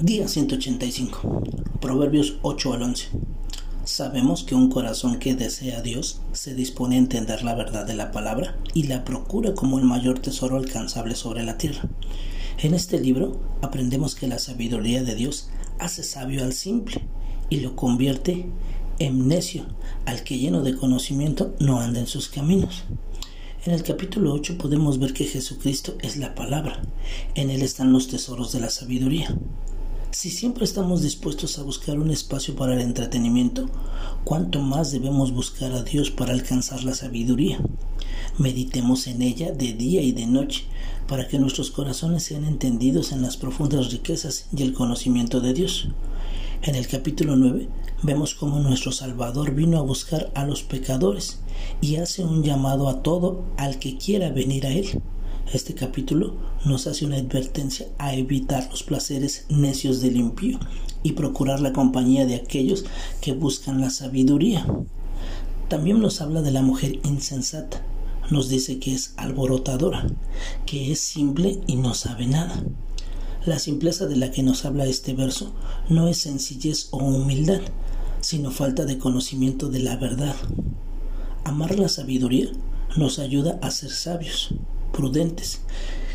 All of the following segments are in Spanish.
Día 185. Proverbios 8 al 11. Sabemos que un corazón que desea a Dios se dispone a entender la verdad de la palabra y la procura como el mayor tesoro alcanzable sobre la tierra. En este libro aprendemos que la sabiduría de Dios hace sabio al simple y lo convierte en necio al que lleno de conocimiento no anda en sus caminos. En el capítulo 8 podemos ver que Jesucristo es la palabra. En él están los tesoros de la sabiduría. Si siempre estamos dispuestos a buscar un espacio para el entretenimiento, ¿cuánto más debemos buscar a Dios para alcanzar la sabiduría? Meditemos en ella de día y de noche, para que nuestros corazones sean entendidos en las profundas riquezas y el conocimiento de Dios. En el capítulo 9 vemos cómo nuestro Salvador vino a buscar a los pecadores y hace un llamado a todo al que quiera venir a Él. Este capítulo nos hace una advertencia a evitar los placeres necios del impío y procurar la compañía de aquellos que buscan la sabiduría. También nos habla de la mujer insensata. Nos dice que es alborotadora, que es simple y no sabe nada. La simpleza de la que nos habla este verso no es sencillez o humildad, sino falta de conocimiento de la verdad. Amar la sabiduría nos ayuda a ser sabios prudentes,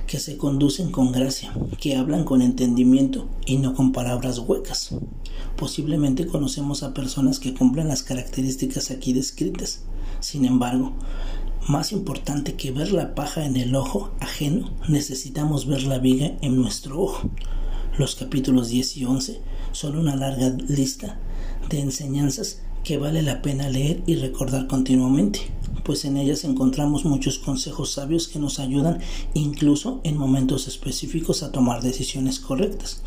que se conducen con gracia, que hablan con entendimiento y no con palabras huecas. Posiblemente conocemos a personas que cumplen las características aquí descritas. Sin embargo, más importante que ver la paja en el ojo ajeno, necesitamos ver la viga en nuestro ojo. Los capítulos 10 y 11 son una larga lista de enseñanzas que vale la pena leer y recordar continuamente pues en ellas encontramos muchos consejos sabios que nos ayudan incluso en momentos específicos a tomar decisiones correctas.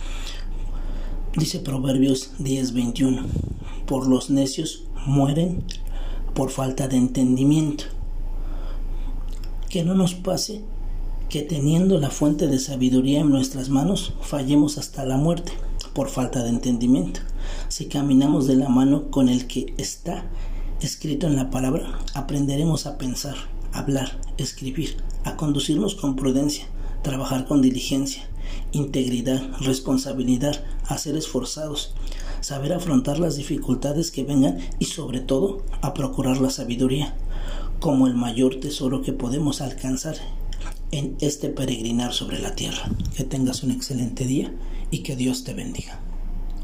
Dice Proverbios 10:21, por los necios mueren por falta de entendimiento. Que no nos pase que teniendo la fuente de sabiduría en nuestras manos fallemos hasta la muerte por falta de entendimiento. Si caminamos de la mano con el que está escrito en la palabra, aprenderemos a pensar, hablar, escribir, a conducirnos con prudencia, trabajar con diligencia, integridad, responsabilidad, a ser esforzados, saber afrontar las dificultades que vengan y sobre todo a procurar la sabiduría como el mayor tesoro que podemos alcanzar en este peregrinar sobre la tierra. Que tengas un excelente día y que Dios te bendiga.